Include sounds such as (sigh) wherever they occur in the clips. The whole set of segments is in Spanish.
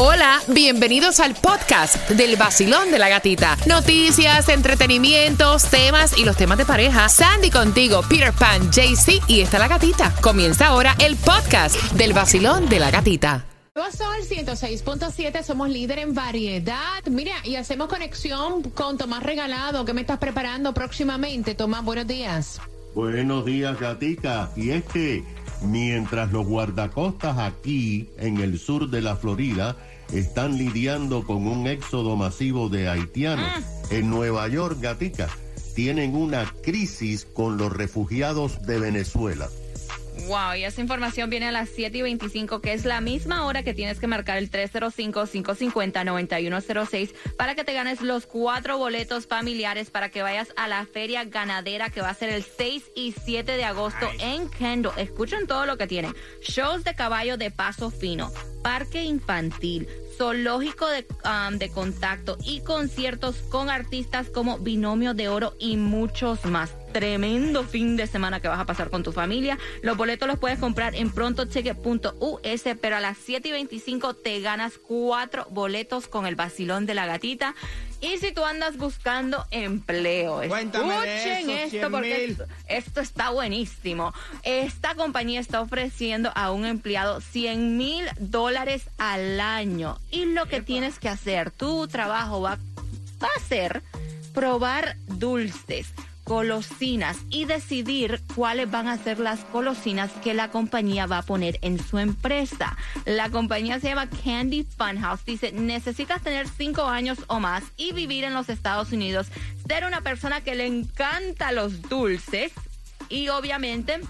Hola, bienvenidos al podcast del vacilón de la gatita. Noticias, entretenimientos, temas y los temas de pareja. Sandy contigo, Peter Pan, JC y está la gatita. Comienza ahora el podcast del vacilón de la gatita. Sol 106.7, somos líder en variedad. Mira, y hacemos conexión con Tomás Regalado. ¿Qué me estás preparando próximamente? Tomás, buenos días. Buenos días, gatica. Y es que mientras los guardacostas aquí en el sur de la Florida están lidiando con un éxodo masivo de haitianos, en Nueva York, gatica, tienen una crisis con los refugiados de Venezuela. Wow, y esa información viene a las 7 y 25, que es la misma hora que tienes que marcar el 305-550-9106 para que te ganes los cuatro boletos familiares para que vayas a la feria ganadera que va a ser el 6 y 7 de agosto en Kendall. Escuchen todo lo que tienen. Shows de caballo de paso fino, parque infantil, zoológico de, de contacto y conciertos con artistas como Binomio de Oro y muchos más. Tremendo fin de semana que vas a pasar con tu familia. Los boletos los puedes comprar en prontoticket.us, pero a las 7 y 25 te ganas cuatro boletos con el vacilón de la gatita. Y si tú andas buscando empleo, Cuéntame de escuchen eso, esto 100 porque esto, esto está buenísimo. Esta compañía está ofreciendo a un empleado 100 mil dólares al año. Y lo que tienes que hacer, tu trabajo va, va a ser probar dulces golosinas y decidir cuáles van a ser las golosinas que la compañía va a poner en su empresa. La compañía se llama Candy Funhouse. Dice, necesitas tener cinco años o más y vivir en los Estados Unidos, ser una persona que le encanta los dulces y obviamente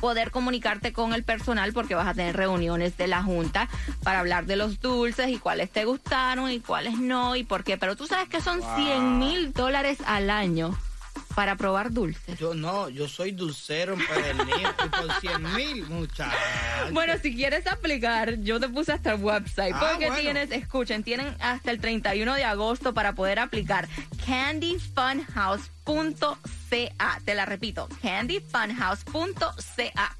poder comunicarte con el personal porque vas a tener reuniones de la junta para hablar de los dulces y cuáles te gustaron y cuáles no y por qué. Pero tú sabes que son 100 mil dólares al año para probar dulces. Yo no, yo soy dulcero empedernido y por 100 mil, muchachos. Bueno, si quieres aplicar, yo te puse hasta el website. Ah, porque bueno. tienes, escuchen, tienen hasta el 31 de agosto para poder aplicar. candyfunhouse.ca. Te la repito, candyfunhouse.ca.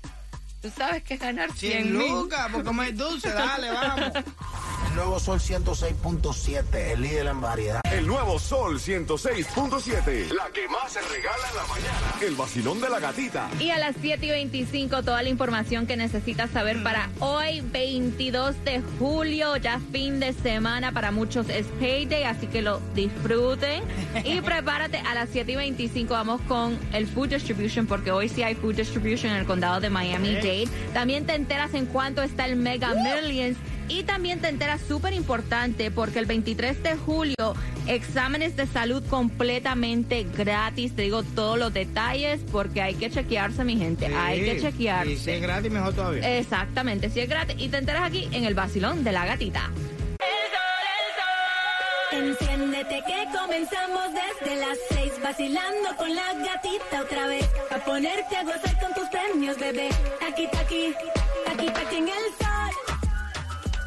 Tú sabes que es ganar 100 100 mil. lucas por comer dulce, dale, vamos. (laughs) El nuevo Sol 106.7, el líder en variedad. El nuevo Sol 106.7. La que más se regala en la mañana. El vacilón de la gatita. Y a las 7 y 25, toda la información que necesitas saber para hoy, 22 de julio, ya fin de semana. Para muchos es payday, así que lo disfruten. Y (laughs) prepárate a las 7 y 25. Vamos con el Food Distribution, porque hoy sí hay Food Distribution en el condado de Miami-Dade. También te enteras en cuánto está el Mega Millions. Y también te enteras súper importante porque el 23 de julio, exámenes de salud completamente gratis. Te digo todos los detalles porque hay que chequearse, mi gente. hay que Sí, chequearse. Y si es gratis, mejor todavía. Exactamente, si es gratis. Y te enteras aquí en el vacilón de la gatita. Enciéndete que comenzamos desde las seis vacilando con la gatita otra vez. A ponerte a gozar con tus premios, bebé. Aquí, aquí, aquí, aquí en el sol.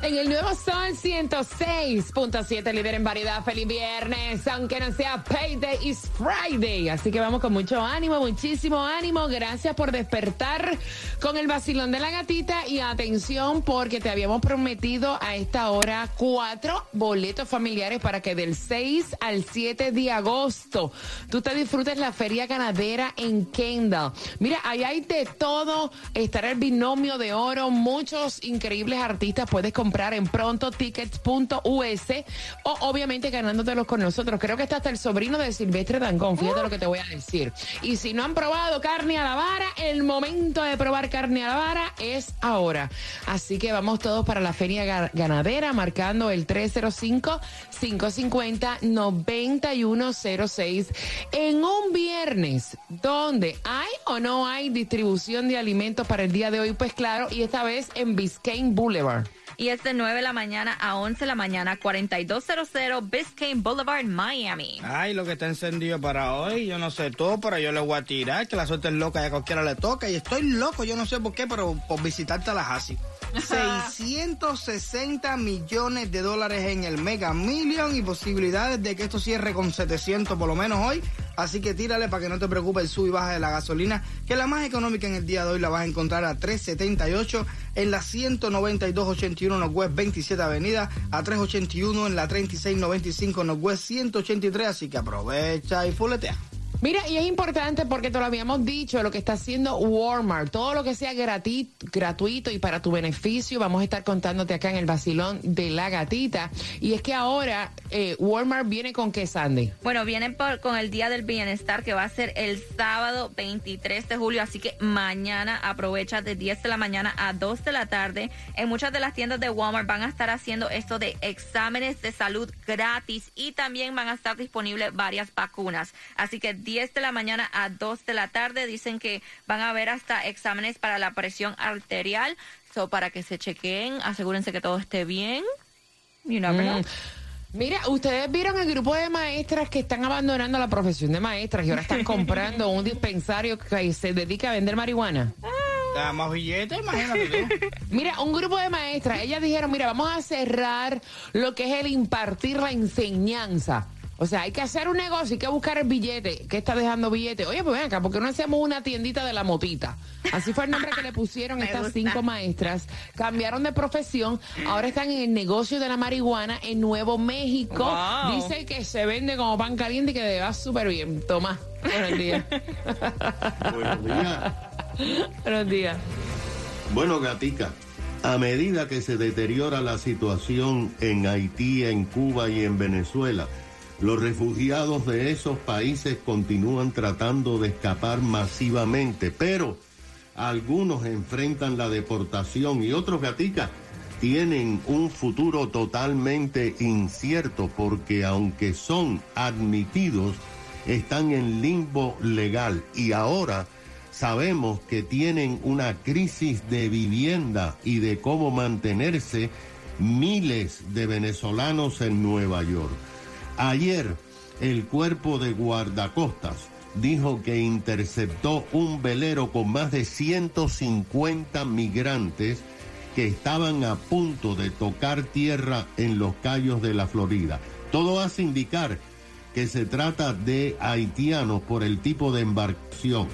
En el nuevo Sol 106.7, líder en variedad. Feliz viernes, aunque no sea Payday, is Friday. Así que vamos con mucho ánimo, muchísimo ánimo. Gracias por despertar con el vacilón de la gatita. Y atención, porque te habíamos prometido a esta hora cuatro boletos familiares para que del 6 al 7 de agosto tú te disfrutes la feria ganadera en Kendall. Mira, ahí hay de todo. Estará el binomio de oro, muchos increíbles artistas puedes comprar en prontotickets.us o obviamente ganándotelos con nosotros. Creo que está hasta el sobrino de Silvestre Dangón, fíjate lo que te voy a decir. Y si no han probado carne a la vara, el momento de probar carne a la vara es ahora. Así que vamos todos para la feria ga- ganadera marcando el 305-550-9106 en un viernes donde hay o no hay distribución de alimentos para el día de hoy, pues claro, y esta vez en Biscayne Boulevard. Y es de 9 de la mañana a 11 de la mañana, 4200 Biscayne Boulevard, Miami. Ay, lo que está encendido para hoy, yo no sé todo, pero yo le voy a tirar, que la suerte es loca y a cualquiera le toca. Y estoy loco, yo no sé por qué, pero por visitar Tallahassee. 660 millones de dólares en el Mega Million y posibilidades de que esto cierre con 700 por lo menos hoy. Así que tírale para que no te preocupes el sub y baja de la gasolina, que la más económica en el día de hoy la vas a encontrar a 3.78 en la 19281 Northwest 27 Avenida, a 381 en la 3695 Northwest 183. Así que aprovecha y fuletea. Mira, y es importante porque te lo habíamos dicho, lo que está haciendo Walmart, todo lo que sea grati- gratuito y para tu beneficio, vamos a estar contándote acá en el vacilón de la gatita. Y es que ahora eh, Walmart viene con qué, Sandy. Bueno, vienen por- con el Día del Bienestar que va a ser el sábado 23 de julio, así que mañana aprovecha de 10 de la mañana a 2 de la tarde. En muchas de las tiendas de Walmart van a estar haciendo esto de exámenes de salud gratis y también van a estar disponibles varias vacunas. Así que 10 de la mañana a 2 de la tarde dicen que van a haber hasta exámenes para la presión arterial. So, para que se chequeen, asegúrense que todo esté bien. You never know. Mira, ustedes vieron el grupo de maestras que están abandonando la profesión de maestras y ahora están (laughs) comprando un dispensario que se dedica a vender marihuana. Da más billetes, imagínate tú. (laughs) Mira, un grupo de maestras, ellas dijeron, mira, vamos a cerrar lo que es el impartir la enseñanza. O sea, hay que hacer un negocio, hay que buscar el billete. ¿Qué está dejando billete? Oye, pues ven acá, porque no hacemos una tiendita de la motita? Así fue el nombre que le pusieron (laughs) estas gusta. cinco maestras. Cambiaron de profesión, ahora están en el negocio de la marihuana en Nuevo México. Wow. Dice que se vende como pan caliente y que le va súper bien. Toma, buenos días. (laughs) Buenos (laughs) días. buenos días. Bueno, Gatica, a medida que se deteriora la situación en Haití, en Cuba y en Venezuela, los refugiados de esos países continúan tratando de escapar masivamente, pero algunos enfrentan la deportación y otros, Gatica, tienen un futuro totalmente incierto porque aunque son admitidos, están en limbo legal y ahora sabemos que tienen una crisis de vivienda y de cómo mantenerse miles de venezolanos en Nueva York. Ayer el cuerpo de guardacostas dijo que interceptó un velero con más de 150 migrantes que estaban a punto de tocar tierra en los callos de la Florida. Todo hace indicar que se trata de haitianos por el tipo de embarcación.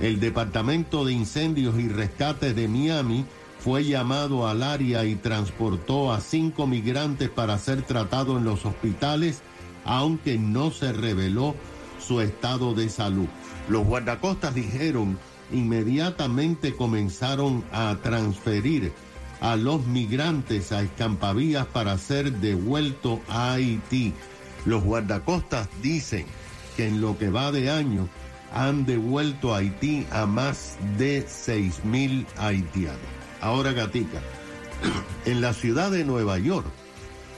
El Departamento de Incendios y Rescates de Miami fue llamado al área y transportó a cinco migrantes para ser tratados en los hospitales, aunque no se reveló su estado de salud. Los guardacostas dijeron inmediatamente comenzaron a transferir a los migrantes a escampavías para ser devueltos a Haití. Los guardacostas dicen que en lo que va de año han devuelto a Haití a más de 6 mil haitianos. Ahora, Gatica, (clears throat) en la ciudad de Nueva York,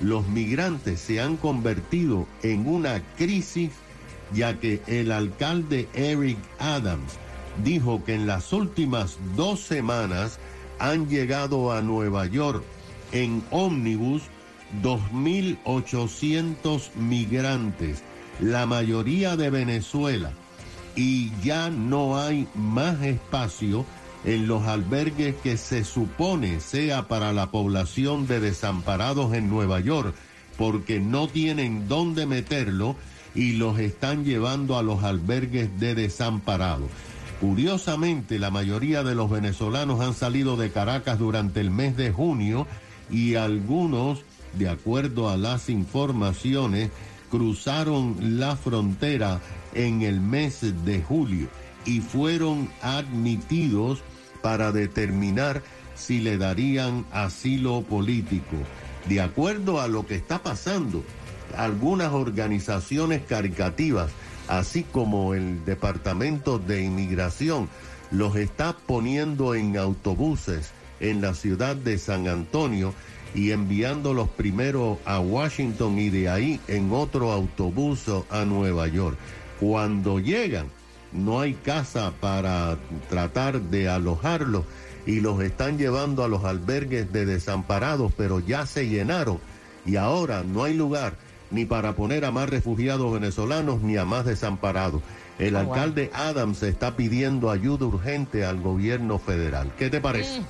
los migrantes se han convertido en una crisis ya que el alcalde Eric Adams dijo que en las últimas dos semanas han llegado a Nueva York en ómnibus 2.800 migrantes, la mayoría de Venezuela, y ya no hay más espacio en los albergues que se supone sea para la población de desamparados en Nueva York, porque no tienen dónde meterlo y los están llevando a los albergues de desamparados. Curiosamente, la mayoría de los venezolanos han salido de Caracas durante el mes de junio y algunos, de acuerdo a las informaciones, cruzaron la frontera en el mes de julio y fueron admitidos para determinar si le darían asilo político. De acuerdo a lo que está pasando, algunas organizaciones caricativas, así como el Departamento de Inmigración, los está poniendo en autobuses en la ciudad de San Antonio y enviándolos primero a Washington y de ahí en otro autobús a Nueva York. Cuando llegan, no hay casa para tratar de alojarlos y los están llevando a los albergues de desamparados, pero ya se llenaron y ahora no hay lugar ni para poner a más refugiados venezolanos ni a más desamparados. El Oh, wow. alcalde Adams está pidiendo ayuda urgente al gobierno federal. ¿Qué te parece?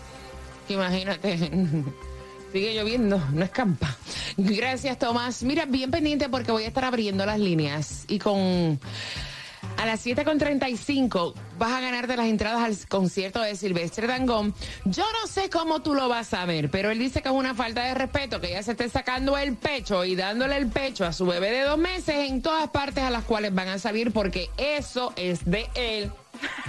Imagínate. (laughs) Sigue lloviendo, no escampa. Gracias, Tomás. Mira, bien pendiente porque voy a estar abriendo las líneas y con a las 7.35 vas a ganarte las entradas al concierto de Silvestre Dangón. Yo no sé cómo tú lo vas a ver, pero él dice que es una falta de respeto que ella se esté sacando el pecho y dándole el pecho a su bebé de dos meses en todas partes a las cuales van a salir porque eso es de él.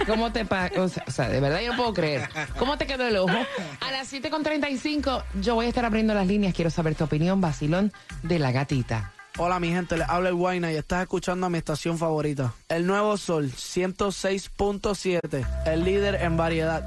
¿Cómo te pa o sea, de verdad yo no puedo creer. ¿Cómo te quedó el ojo? A las 7.35 yo voy a estar abriendo las líneas. Quiero saber tu opinión, Basilón, de la gatita. Hola mi gente, les habla el Guayna y estás escuchando a mi estación favorita. El Nuevo Sol 106.7, el líder en variedad.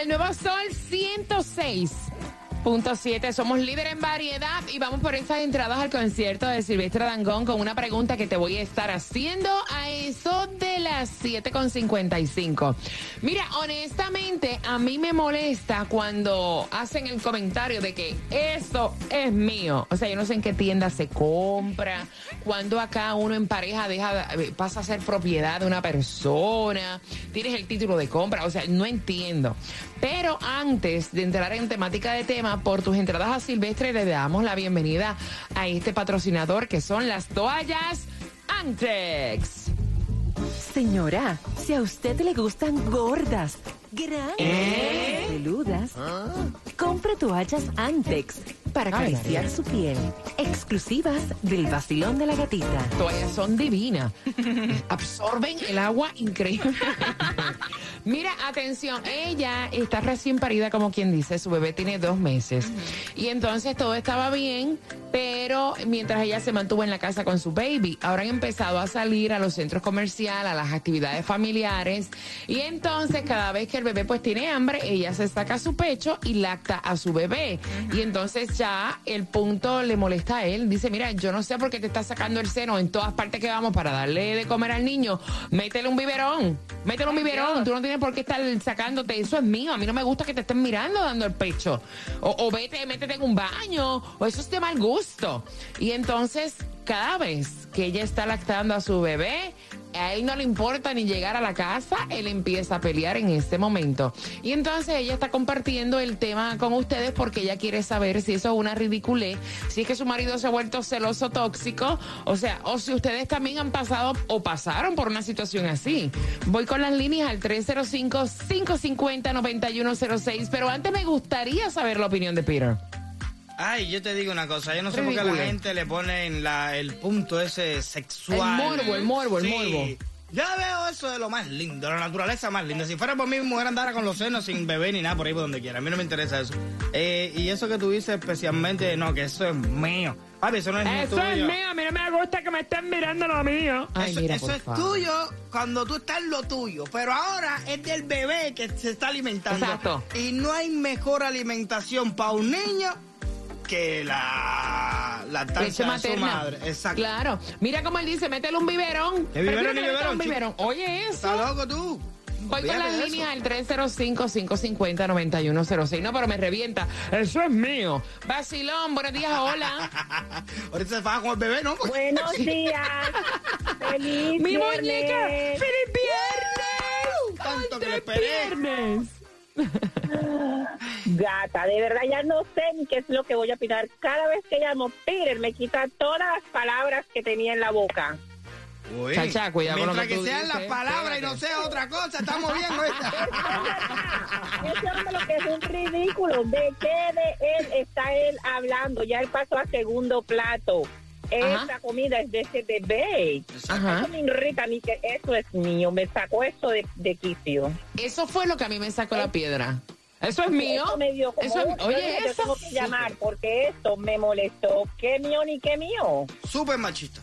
El Nuevo Sol 106.7 somos líder en variedad y vamos por esas entradas al concierto de Silvestre Dangón con una pregunta que te voy a estar haciendo a eso de las 7.55. Mira, honestamente a mí me molesta cuando hacen el comentario de que eso es mío. O sea, yo no sé en qué tienda se compra, cuando acá uno en pareja deja, eh, pasa a ser propiedad de una persona, tienes el título de compra, o sea, no entiendo. Pero antes de entrar en temática de tema, por tus entradas a Silvestre le damos la bienvenida a este patrocinador que son las toallas Antex. Señora, si a usted le gustan gordas, grandes, ¿Eh? peludas, compre toallas Antex para acariciar su piel. Exclusivas del vacilón de la gatita. toallas son divinas. (laughs) Absorben el agua increíble. (laughs) Mira, atención, ella está recién parida, como quien dice, su bebé tiene dos meses. Y entonces todo estaba bien, pero mientras ella se mantuvo en la casa con su baby, ahora han empezado a salir a los centros comerciales, a las actividades familiares. Y entonces cada vez que el bebé pues tiene hambre, ella se saca su pecho y lacta a su bebé. Y entonces ya el punto le molesta a él. Dice, mira, yo no sé por qué te estás sacando el seno en todas partes que vamos para darle de comer al niño. Métele un biberón. Métele un biberón. Tú no tienes por qué estar sacándote. Eso es mío. A mí no me gusta que te estén mirando dando el pecho. O, o vete, métete en un baño. O eso es de mal gusto. Y entonces, cada vez que ella está lactando a su bebé, a él no le importa ni llegar a la casa, él empieza a pelear en este momento. Y entonces ella está compartiendo el tema con ustedes porque ella quiere saber si eso es una ridiculez, si es que su marido se ha vuelto celoso tóxico, o sea, o si ustedes también han pasado o pasaron por una situación así. Voy con las líneas al 305-550-9106, pero antes me gustaría saber la opinión de Peter. Ay, yo te digo una cosa, yo no sé por qué Ridículo. la gente le pone en la, el punto ese sexual. El morbo, el morbo, el Sí. morbo. Yo veo eso de lo más lindo, la naturaleza más linda. Si fuera por mí, mi mujer andara con los senos sin bebé ni nada por ahí por donde quiera. A mí no me interesa eso. Eh, y eso que tú dices especialmente, no, que eso es mío. Papi, eso no es Eso tuyo. es mío, a mí no me gusta que me estén mirando lo mío. Ay, eso mira, eso por es favor. tuyo cuando tú estás en lo tuyo, pero ahora es del bebé que se está alimentando. Exacto. Y no hay mejor alimentación para un niño que la Leche lactancia de su madre. Exacto. Claro. Mira cómo él dice, métele un biberón. ¿Qué biberón que metan un biberón? Oye, ¿Estás eso. loco tú? Voy con las líneas al 305-550-9106. No, pero me revienta. Eso es mío. Vacilón, buenos días, hola. (laughs) Ahorita se faja con el bebé, ¿no? Buenos días. (laughs) Feliz Mi viernes. muñeca. ¡Feliz viernes! Tanto que le ¡Antes esperé. viernes! (laughs) Gata, de verdad ya no sé ni qué es lo que voy a opinar. Cada vez que llamo Peter me quita todas las palabras que tenía en la boca. Uy, Chacha, cuidado con lo Mientras que sean las palabras y no sea otra cosa, estamos bien. ¿no? Ese hombre lo que es un ridículo. ¿De qué de él está él hablando? Ya él pasó a segundo plato. Ajá. Esta comida es de ese bebé. Ajá. Eso me irrita a mí que eso es mío. Me sacó esto de, de quicio. Eso fue lo que a mí me sacó la piedra. Eso es mío. Eso me dio como, Eso es- oye, yo eso. tengo que llamar porque esto me molestó. ¿Qué mío ni qué mío? Súper machista.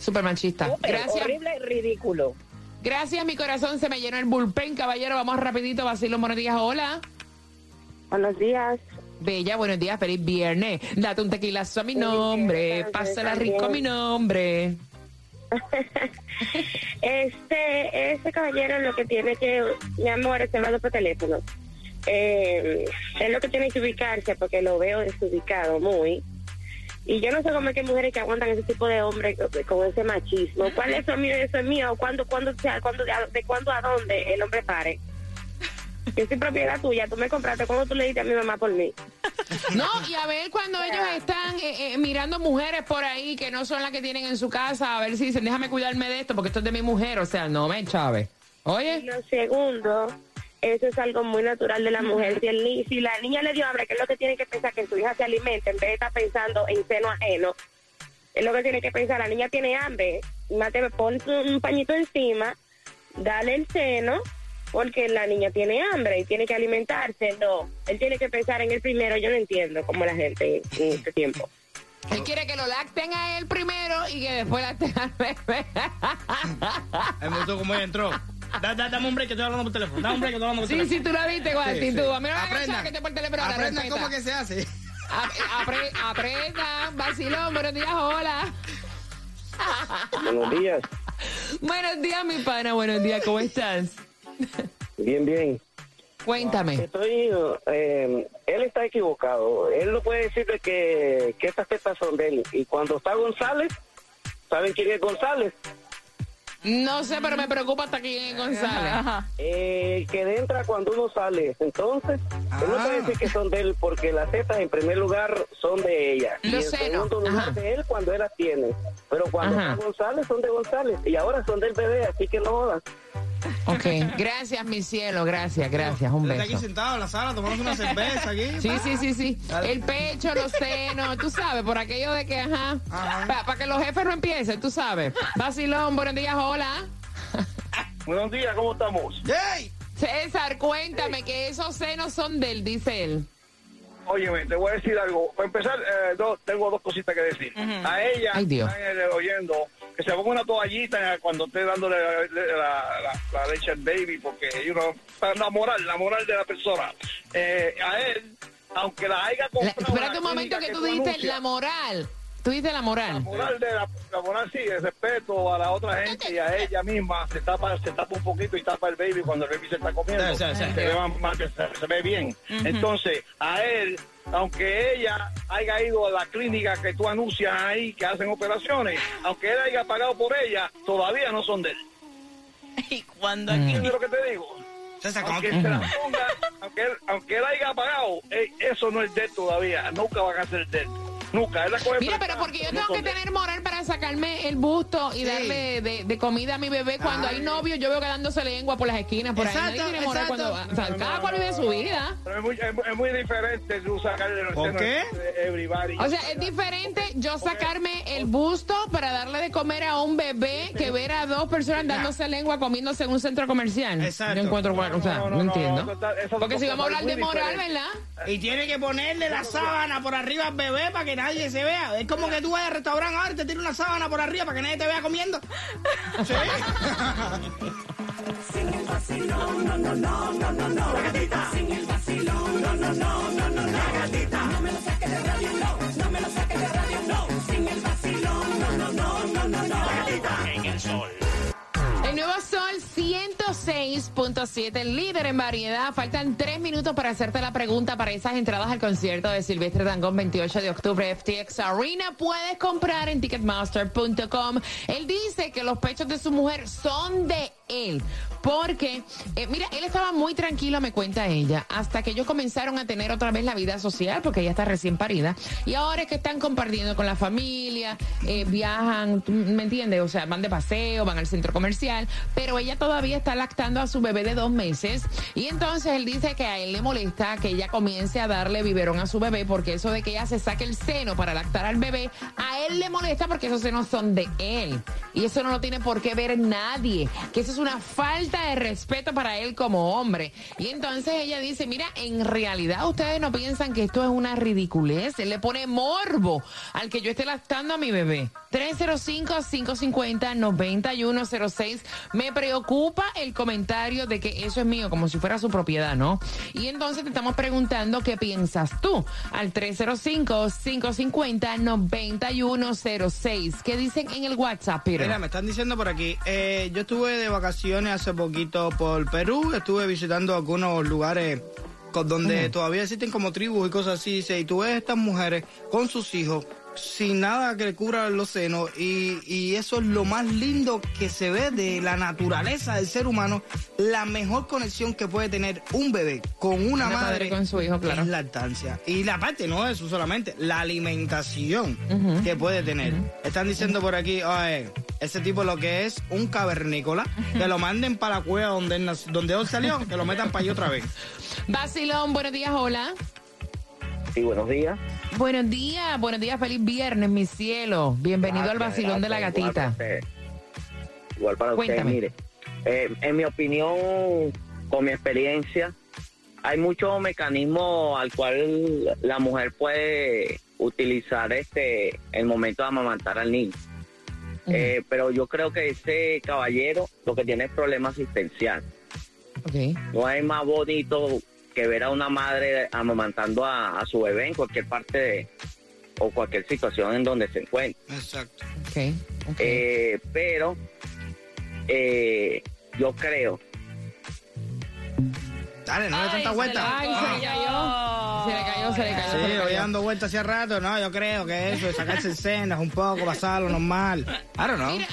Súper machista. Súper Gracias. horrible, ridículo. Gracias, mi corazón. Se me llenó el bullpen, caballero. Vamos rapidito. Vacilo, buenos días. Hola. Buenos días. Bella, buenos días. Feliz viernes. Date un tequilazo a mi nombre. Pásala rico a mi nombre. (laughs) Este, este caballero lo que tiene que, mi amor, está hablando por teléfono. Eh, es lo que tiene que ubicarse porque lo veo desubicado muy. Y yo no sé cómo es que hay mujeres que aguantan ese tipo de hombres con- ese machismo. ¿Cuál es eso mío? Eso es mío. ¿Cuándo, cuándo, cuándo, de cuándo a dónde el hombre pare? Yo soy propiedad tuya. Tú me compraste. ¿Cuándo tú le diste a mi mamá por mí? (laughs) No, y a ver cuando ellos están eh, eh, mirando mujeres por ahí que no son las que tienen en su casa, a ver si dicen, déjame cuidarme de esto porque esto es de mi mujer. O sea, no me chave. Y Oye, lo segundo, eso es algo muy natural de la mujer. Si, el si la niña le dio hambre, que es lo que tiene que pensar que su hija se alimente en vez de estar pensando en seno ajeno, es lo que tiene que pensar. La niña tiene hambre, mate, pon un pañito encima, dale el seno, porque la niña tiene hambre y tiene que alimentarse. No, él tiene que pensar en el primero. Yo no entiendo cómo la gente en este tiempo. él quiere que lo lacten a él primero y que después lacten al bebé. (laughs) Me gustó cómo entró. Da- da- dame un break que estoy hablando por teléfono. Dame un break que estoy hablando por Sí, teléfono. sí, tú lo viste con Sí, actitud. sí. A mí no me Aprendan. que te por el teléfono. te Aprendan cómo que se hace. Ap- apre- aprenda, vacilón, buenos días, hola. Buenos días. (laughs) Buenos días, mi pana, buenos días, ¿cómo estás? Bien, bien. Cuéntame. Estoy, eh, él está equivocado. Él no puede decir de que, que estas tetas son de él. Y cuando está González, ¿saben quién es González? No sé, pero me preocupa hasta aquí González. Eh, que entra cuando uno sale. Entonces, él no puede decir que son de él porque las tetas en primer lugar son de ella. y Los en segundo lugar ajá. de él cuando él las tiene. Pero cuando Ajá. está González son de González. Y ahora son del bebé, así que no jodas. Ok, (laughs) gracias, mi cielo, gracias, gracias, un Está aquí beso. sentado en la sala tomando una (laughs) cerveza aquí. Sí, sí, sí, sí. Dale. El pecho, los senos, tú sabes, por aquello de que, ajá, para que los jefes no empiecen, tú sabes. Vacilón, buenos días, hola. Buenos días, ¿cómo estamos? ¡Yay! César, cuéntame que esos senos son del, dice él. Óyeme, te voy a decir algo. Para empezar, eh, dos- tengo dos cositas que decir. A ella, Ay, Dios. están, oyendo, que se ponga una toallita cuando esté dándole la, la- la- la leche al baby, porque you know, la moral, la moral de la persona. Eh, a él, aunque la haya La- comprado... en espérate la un momento que tú dijiste anuncias, la moral. Tú dices la moral. La moral de la, la moral sí, el respeto a la otra gente y a ella misma se tapa, se tapa un poquito y tapa el baby cuando el baby se está comiendo. Sí, sí, sí. Se, ve se, se ve bien. Entonces, a él, aunque ella haya ido a la clínica que tú anuncias ahí, que hacen operaciones, aunque él haya pagado por ella, todavía no son de él. (laughs) Y cuando Mm. aquí ¿Entiendes lo que te digo? Aunque, ¿cómo- se la ponga, aunque, él, aunque él haya pagado, eh, eso no es de él todavía. Nunca van a ser de él. Nunca. Él la coge Mira, pero porque yo tengo que tener moral para sacarme el busto y darle de, de comida a mi bebé cuando hay novio. Yo veo que dándose lengua por las esquinas, por ahí. Exacto, Nadie tiene moral exacto. cuando. O sea, cada cual vive su vida. Pero es muy, es, muy- es muy diferente tú sacarle los ¿Por senos qué? de everybody. O sea, es diferente yo sacarme el busto para darle de comer a un bebé que ver a dos personas dándose lengua comiéndose en un centro comercial. Exacto. Yo encuentro, bueno, o sea, no, No, entiendo. Porque si vamos a hablar de moral. ¿verdad? Y tiene que ponerle la sábana por arriba al bebé para que nadie se vea. Es como que tú vayas al restaurante ahora y te tiras una sábana por arriba para que nadie te vea comiendo. ¿Sí? El nuevo Sol 106.7, líder en variedad. Faltan tres minutos para hacerte la pregunta para esas entradas al concierto de Silvestre Dangón 28 de octubre FTX Arena. Puedes comprar en ticketmaster.com. Él dice que los pechos de su mujer son de él. Porque, eh, mira, él estaba muy tranquilo, me cuenta ella, hasta que ellos comenzaron a tener otra vez la vida social, porque ella está recién parida. Y ahora es que están compartiendo con la familia, eh, viajan, ¿tú ¿me entiendes? O sea, van de paseo, van al centro comercial, pero ella todavía está lactando a su bebé de dos meses. Y entonces él dice que a él le molesta que ella comience a darle biberón a su bebé, porque eso de que ella se saque el seno para lactar al bebé, a él le molesta porque esos senos son de él. Y eso no lo tiene por qué ver nadie, que eso es una falta de respeto para él como hombre. Y entonces ella dice, mira, en realidad ustedes no piensan que esto es una ridiculez. Él le pone morbo al que yo esté lactando a mi bebé. 305-550-9106. Me preocupa el comentario de que eso es mío, como si fuera su propiedad, ¿no? Y entonces te estamos preguntando qué piensas tú al 305-550-9106. ¿Qué dicen en el WhatsApp, Peter? Mira, me están diciendo por aquí, eh, yo estuve de vacaciones hace poquito por Perú, estuve visitando algunos lugares con- donde todavía existen como tribus y cosas así, y tú ves estas mujeres con sus hijos sin nada que le cubra los senos. Y, y eso es lo más lindo que se ve de la naturaleza del ser humano, la mejor conexión que puede tener un bebé con una, Una madre madre con su hijo, claro. es lactancia. Y la parte no eso solamente, la alimentación que puede tener. Están diciendo por aquí, "Oye, ese tipo lo que es un cavernícola, que lo manden para la cueva donde él, donde él salió, que lo metan para allá otra vez. Basilón, buenos días, hola. Sí, buenos días. Buenos días, buenos días, feliz viernes, mi cielo. Bienvenido al vacilón de la gracias. Igual para gatita. usted. Igual para usted, mire. eh, en mi opinión, con mi experiencia, hay muchos mecanismos al cual la mujer puede utilizar este el momento de amamantar al niño. Eh, pero yo creo que ese caballero lo que tiene es problema asistencial. Ok. No es más bonito que ver a una madre amamantando a, a su bebé en cualquier parte de, o cualquier situación en donde se encuentre. Exacto. Ok. Eh, pero eh, yo creo Dale, no le tanta vuelta. Ay, se le cayó. Se le cayó, se le cayó. se le Sí, cayó. voy dando vueltas hace rato, no, yo creo que eso, es sacarse escenas un poco, pasarlo normal. I don't know. Mira,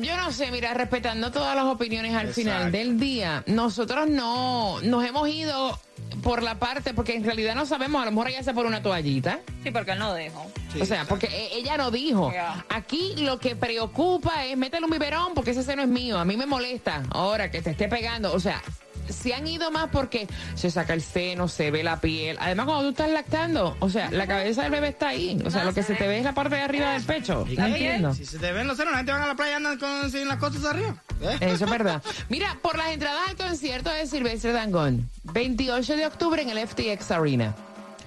yo no sé, mira, respetando todas las opiniones al Exacto. final del día, nosotros no nos hemos ido por la parte, porque en realidad no sabemos, a lo mejor ella se pone una toallita. Sí, porque él no dejó. o sea, porque e- ella no dijo. Aquí lo que preocupa es métele un biberón porque ese seno es mío. A mí me molesta ahora que te esté pegando. O sea, se han ido más porque se saca el seno, se ve la piel. Además, cuando tú estás lactando, o sea, la cabeza del bebé está ahí. O sea, lo que se te ve es la parte de arriba del pecho. Entiendo. Si se te ven los senos, la gente van a la playa y andan con, sin las cosas arriba. ¿Eh? Eso es verdad. (laughs) Mira, por las entradas al concierto de Silvestre Dangón, 28 de octubre en el FTX Arena.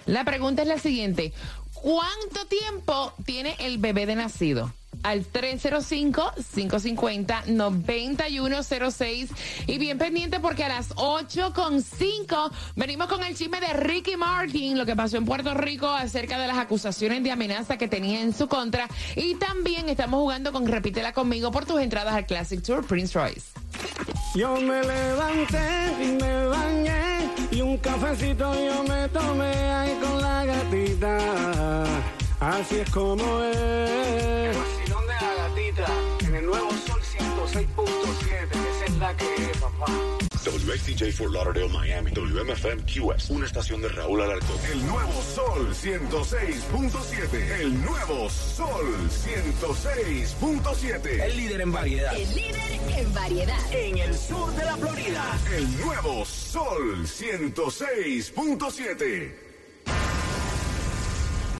La pregunta es la siguiente. ¿Cuánto tiempo tiene el bebé de nacido? Al 305-550-9106. Y bien pendiente porque a las 8.5 venimos con el chisme de Ricky Martin, lo que pasó en Puerto Rico acerca de las acusaciones de amenaza que tenía en su contra. Y también estamos jugando con Repítela conmigo por tus entradas al Classic Tour Prince Royce. Yo me levanté y me bañé y un cafecito yo me tomé ahí con la gatita. Así es como es. En el nuevo Sol 106.7. Esa es la que es, papá. WXTJ for Lauderdale, Miami. WMFM QS. Una estación de Raúl Alarcón. El nuevo Sol 106.7. El nuevo Sol 106.7. El líder en variedad. El líder en variedad. En el sur de la Florida. El nuevo Sol 106.7.